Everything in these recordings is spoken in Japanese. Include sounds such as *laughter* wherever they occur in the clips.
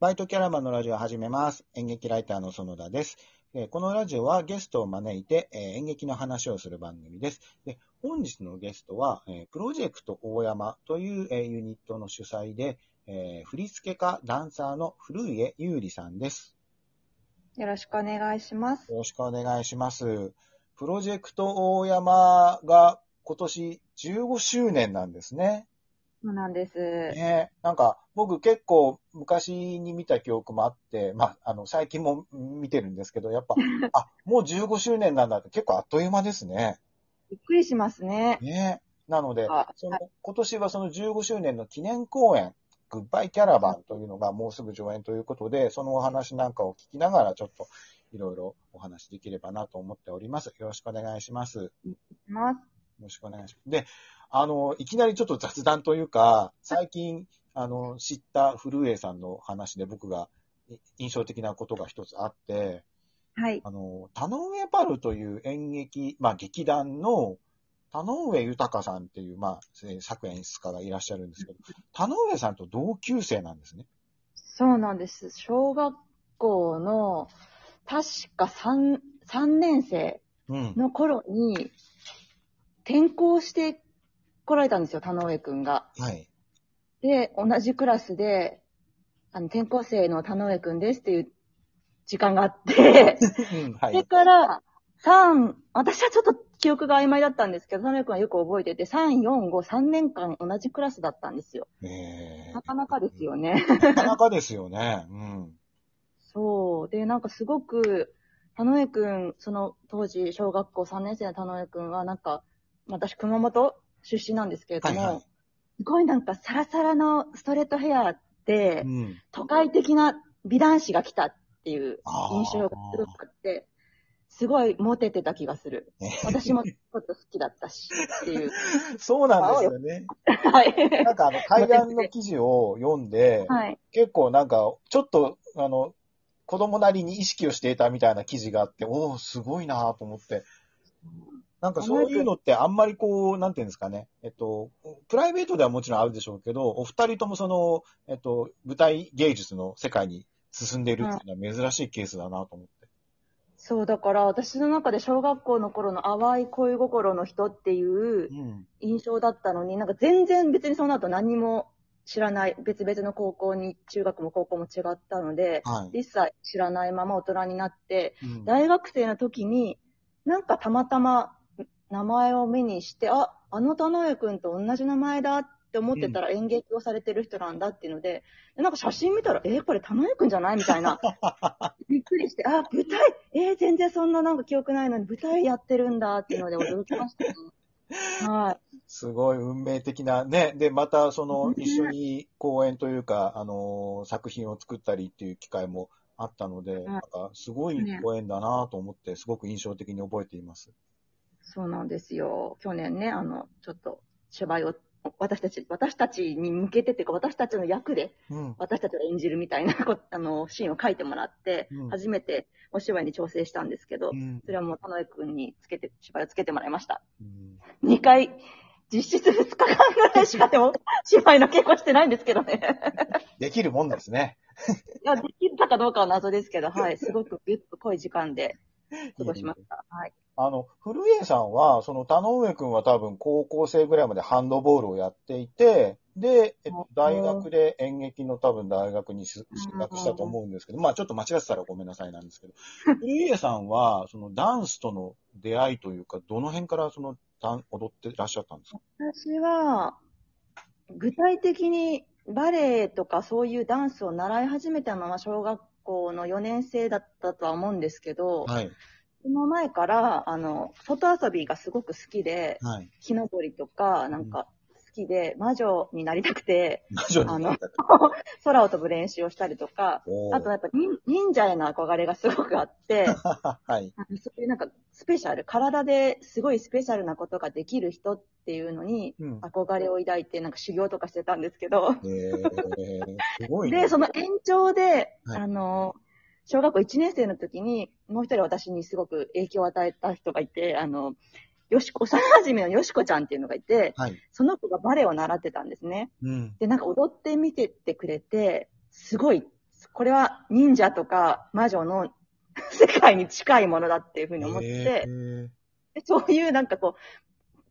バイトキャラバンのラジオを始めます。演劇ライターの園田です。えーこのラジオはゲストを招いて、えー演劇の話をする番組です。で本日のゲストは、えープロジェクト大山という、えーユニットの主催で、えー振付家、ダンサーの古家優里さんです。よろしくお願いします。よろしくお願いします。プロジェクト大山が今年15周年なんですね。そうなんです。ねなんか、僕結構昔に見た記憶もあって、まあ、あの、最近も見てるんですけど、やっぱ、*laughs* あ、もう15周年なんだって結構あっという間ですね。びっくりしますね。ねなのであ、その今年はその15周年の記念公演、グッバイキャラバンというのがもうすぐ上演ということで、そのお話なんかを聞きながらちょっといろいろお話できればなと思っております。よろしくお願いします。よます。ろしくお願いします。で、あの、いきなりちょっと雑談というか、最近、あの、知った古江さんの話で僕がい印象的なことが一つあって、はい。あの、田上パルという演劇、まあ劇団の田上豊さんっていう、まあ、えー作演出家がいらっしゃるんですけど、田上さんと同級生なんですね。そうなんです。小学校の、確か3、三年生うん。の頃に、転校して来られたんですよ、田上くんが。はい。で、同じクラスで、あの、転校生の田上くんですっていう時間があって、*laughs* うんはそれい。から、3、私はちょっと記憶が曖昧だったんですけど、田上くんはよく覚えてて、3、4、5、3年間同じクラスだったんですよ。えなかなかですよね。ー、なかなかですよね。うん。そう。で、なんかすごく、田上くん、その当時、小学校3年生の田上くんは、なんか、私、熊本出身なんですけれども、はいはいすごいなんかサラサラのストレートヘアで、うん。都会的な美男子が来たっていう印象がすごくあって、すごいモテてた気がする。私もちょっと好きだったし、っていう。*laughs* そうなんですよね。*laughs* はい。なんかあの、階段の記事を読んで、はい。結構なんか、ちょっと、あの、子供なりに意識をしていたみたいな記事があって、おおすごいなと思って。なんかそういうのってあんまりこう、なんていうんですかね。えっと、プライベートではもちろんあるでしょうけど、お二人ともその、えっと、舞台芸術の世界に進んでいるっていうのは珍しいケースだなと思って。そう、だから私の中で小学校の頃の淡い恋心の人っていううん。印象だったのに、なんか全然別にその後何も知らない、別々の高校に、中学も高校も違ったので、はい。一切知らないまま大人になって、うん大学生の時に、なんかたまたま名前を目にして、あ、あの田上くんと同じ名前だって思ってたら演劇をされてる人なんだっていうので、でなんか写真見たら、えこれ田上くんじゃないみたいな。*laughs* びっくりして、あ、舞台、えー全然そんななんか記憶ないのに舞台やってるんだっていうので驚きましたね。はい。すごい運命的なね。で、またそのね一緒に公演というか、あの、作品を作ったりっていう機会もあったので、なんかすごいご縁だなと思って、すごく印象的に覚えています。そうなんですよ。去年ね、あの、ちょっと芝居を、私たち、私たちに向けてっていうか、私たちの役で、うん。私たちが演じるみたいなこ *laughs* あのシーンを書いてもらって、うん初めてお芝居に調整したんですけど、うんそれはもう田上くんにつけて、芝居をつけてもらいました。うん2回、実質2日間ぐらいしかでも *laughs* 芝居の稽古してないんですけどね。*laughs* できるもんですね。いや、できたかどうかは謎ですけど、はい、すごくぎゅっと濃い時間で過ごしました。はい。あの、古家さんは、その田上くんは多分高校生ぐらいまでハンドボールをやっていて、で、えっと、大学で演劇の多分大学にし進学したと思うんですけど、まあちょっと間違ってたらごめんなさいなんですけど、*laughs* 古家さんは、そのダンスとの出会いというか、どの辺からその踊ってらっしゃったんですか？私は、具体的にバレエとかそういうダンスを習い始めたまま小学校の4年生だったとは思うんですけど、はい。その前から、あの、外遊びがすごく好きで、はい。木登りとか、なんか好きで、魔女になりたくて、魔女あの。*laughs* 空を飛ぶ練習をしたりとか、あとやっぱ忍忍者への憧れがすごくあって、*laughs* はい。そういうなんかスペシャル、体ですごいスペシャルなことができる人っていうのにうん。憧れを抱いて、なんか修行とかしてたんですけど、えー、すごいね。で、その延長で、はいあの、小学校1年生の時に、もう一人私にすごく影響を与えた人がいて、あの、よしこ、幼馴染のよしこちゃんっていうのがいて、はい。その子がバレエを習ってたんですね。うん。で、なんか踊ってみてってくれて、すごい、これは忍者とか魔女の *laughs* 世界に近いものだっていうふうに思って、でそういうなんかこ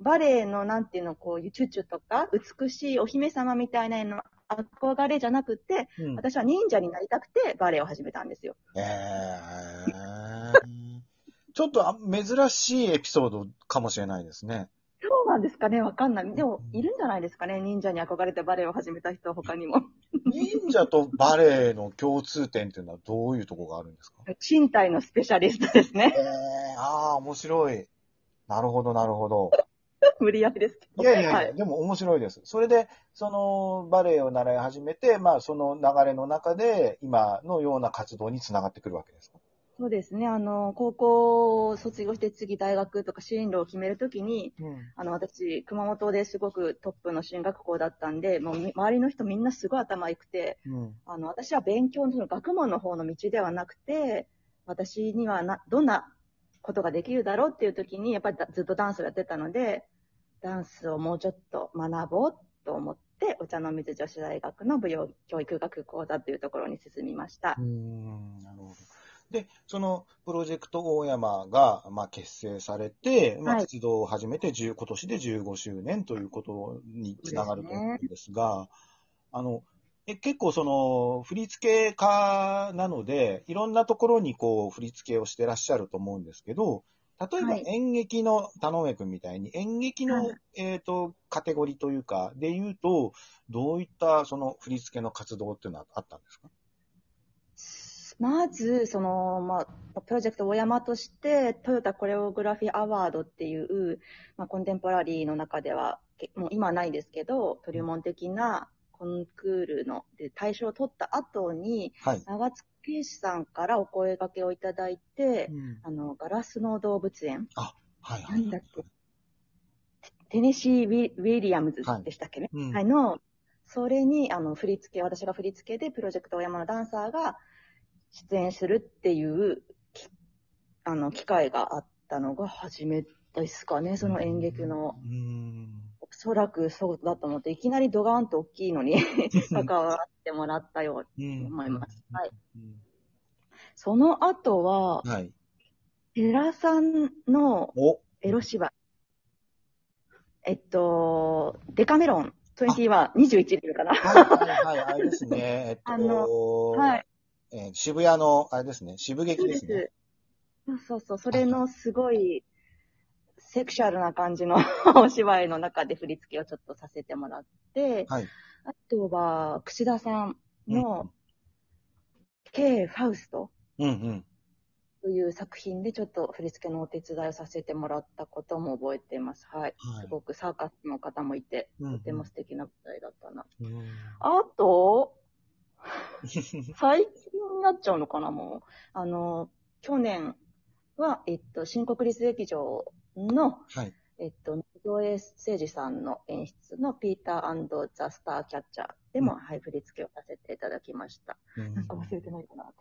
う、バレエのなんていうの、こうチュチュとか、美しいお姫様みたいなの憧れじゃなくて、うん私は忍者になりたくてバレエを始めたんですよ。えーちょっとあ珍しいエピソードかもしれないですね。そうなんですかねわかんない。でも、いるんじゃないですかね忍者に憧れてバレエを始めた人は他にも。忍者とバレエの共通点っていうのはどういうところがあるんですか？*laughs* 身体のスペシャリストですね。えー、ああ、面白い。なるほど、なるほど。*laughs* 無理やりですけど。いやいやいや、はい。でも面白いです。それで、そのバレエを習い始めて、まあその流れの中で、今のような活動につながってくるわけですか？そうですね。あの、高校を卒業して次大学とか進路を決めるときに、うん。あの、私、熊本ですごくトップの進学校だったんで、もうみ周りの人みんなすごい頭良くて、うん。あの、私は勉強のその学問の方の道ではなくて、私にはな、どんなことができるだろうっていう時に、やっぱりだずっとダンスをやってたので、ダンスをもうちょっと学ぼうと思って、お茶の水女子大学の舞踊教育学講座というところに進みましたう。ん、なるほど。で、そのプロジェクト大山が、まあ、結成されて、まあ、はい活動を始めて10、今年で15周年ということにつながると思うんですが、あの、え結構その、振付家なので、いろんなところにこう、振り付けをしてらっしゃると思うんですけど、例えばはい。演劇の田上くんみたいに、演劇の、はい。えっ、と、カテゴリーというか、で言うと、どういったその振り付けの活動っていうのはあったんですか？まず、その、まあ、プロジェクト大山として、トヨタコレオグラフィーアワードっていう、まあ、コンテンポラリーの中では、けもう今はないですけど、トリュモン的なコンクールので大賞を取った後に、はい。長津圭史さんからお声掛けをいただいて、うん。あの、ガラスの動物園、はいはないんだっけ、テネシー・ウィウィリアムズでしたっけね、うん。はい、の、それに、あの、振り付け、私が振り付けで、プロジェクト大山のダンサーが出演するっていう、きあの、機会があったのが初めですかね、その演劇の。うん。おそらくそうだと思って、いきなりドガーンと大きいのに *laughs* 関わってもらったようにうん思います。はい。うんその後は、はい。寺さんのお、エロ芝居。えっと、デカメロン21、21でいるかな。はいはいはい、あれですね。えっと、あのはい。えー渋谷の、あれですね、渋劇ですでね。す。そうそうそう。それのすごい、セクシャルな感じの *laughs* お芝居の中で振り付けをちょっとさせてもらって、はい。あとは、串田さんの、K ファウストうんうん。という作品でちょっと振り付けのお手伝いをさせてもらったことも覚えています。はい。はいすごくサーカスの方もいて、うんうんとても素敵な舞台だったな。うんあと、*laughs* 最近になっちゃうのかな、もう。あの、去年は、えっと、新国立劇場の、はい。えっと、野添誠二さんの演出のピーターザ・スター・キャッチャーでも、うんはい、振り付けをさせていただきました。うんなんか忘れてないかなと。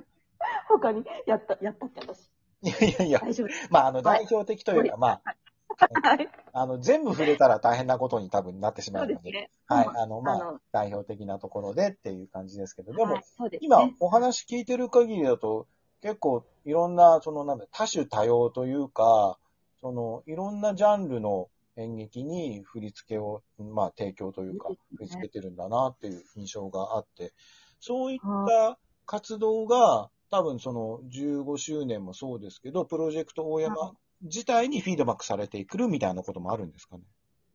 *laughs* 他に、やった、やったっけ、私？いやいやいや、大丈夫。まあ、あの、代表的というか、まあ、はい。あの、全部触れたら大変なことに多分なってしまので、そううですね。はい。うんあの、まああの、代表的なところでっていう感じですけど、でも、はいですね、今お話聞いてる限りだと、結構いろんな、そのなんだ、多種多様というか、その、いろんなジャンルの演劇に振り付けを、まあ、提供というか振り付けてるんだなっていう印象があって、そういった活動が、多分その15周年もそうですけど、プロジェクト大山自体にフィードバックされてくるみたいなこともあるんですかね？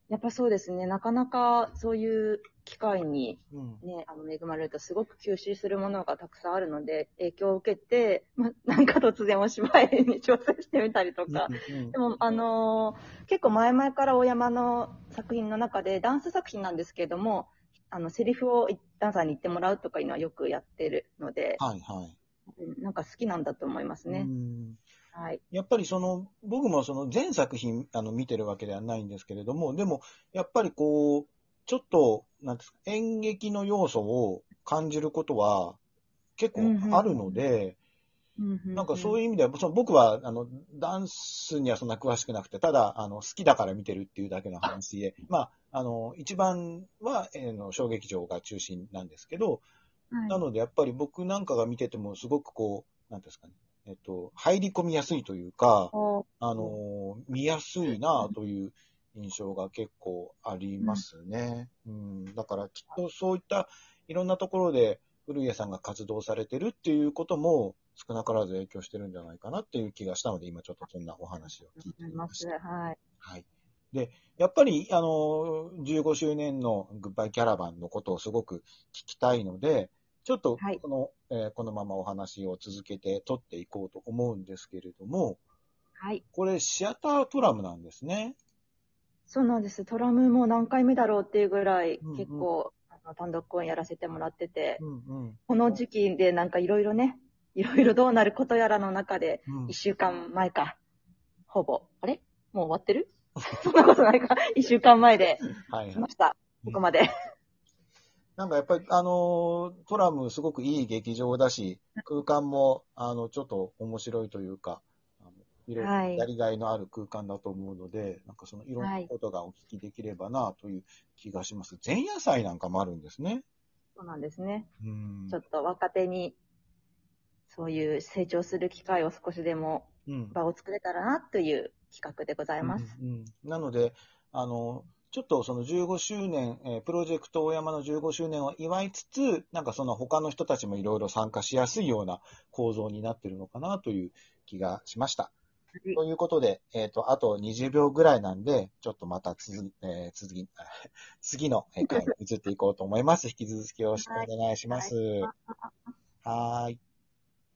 やっぱそうですね。なかなかそういう機会にうん。ね、あの、恵まれるとすごく吸収するものがたくさんあるので、影響を受けて、ま、なんか突然お芝居に挑戦してみたりとか。うんでも、あのー結構前々から大山の作品の中で、ダンス作品なんですけれども、あの、セリフをダンサーに言ってもらうとかいうのはよくやってるので、はいはい。うんなんか好きなんだと思いますね。うんはい。やっぱりその、僕もその全作品あの見てるわけではないんですけれども、でも、やっぱりこう、ちょっと、なんですか、演劇の要素を感じることは結構あるので、なんかそういう意味では、その僕はあのダンスにはそんな詳しくなくて、ただあの好きだから見てるっていうだけの話で、まあ、あの、一番は、えーの小劇場が中心なんですけど、はい。なので、やっぱり僕なんかが見てても、すごくこう、なんですかね、えっと、入り込みやすいというか、おあのー見やすいなという印象が結構ありますね。うん。だからきっとそういったいろんなところで古家さんが活動されてるっていうことも少なからず影響してるんじゃないかなっていう気がしたので、今ちょっとそんなお話を聞いて。みました。はい。はい。で、やっぱり、あの、15周年のグッバイキャラバンのことをすごく聞きたいので、ちょっとはいこの、えーこのままお話を続けて取っていこうと思うんですけれども、はい。これシアタートラムなんですね。そうなんです。トラムも何回目だろうっていうぐらい、うんうん結構、あの単独公演やらせてもらってて、うんうん。この時期でなんかいろいろね、いろいろどうなることやらの中で、うん一週間前か、ほぼ。あれ？もう終わってる？そんなことないか。一週間前ではい来。ました。ここまで。なんかやっぱり、あのートラムすごくいい劇場だし、空間も、あの、ちょっと面白いというか、いろいろはいやりがいのある空間だと思うので、なんかそのいろんなことがお聞きできればなという気がします。前夜祭なんかもあるんですね。そうなんですね。うんちょっと若手に、そういう成長する機会を少しでもうん場を作れたらなという企画でございます。うんうんなので、あの、ちょっとその15周年、えープロジェクト大山の15周年を祝いつつ、なんかその他の人たちもいろいろ参加しやすいような構造になってるのかなという気がしました。はいということで、えっ、と、あと20秒ぐらいなんで、ちょっとまた続、えー続き、*laughs* 次のえー回に移っていこうと思います。引き続きよろしくお願いします。はーい。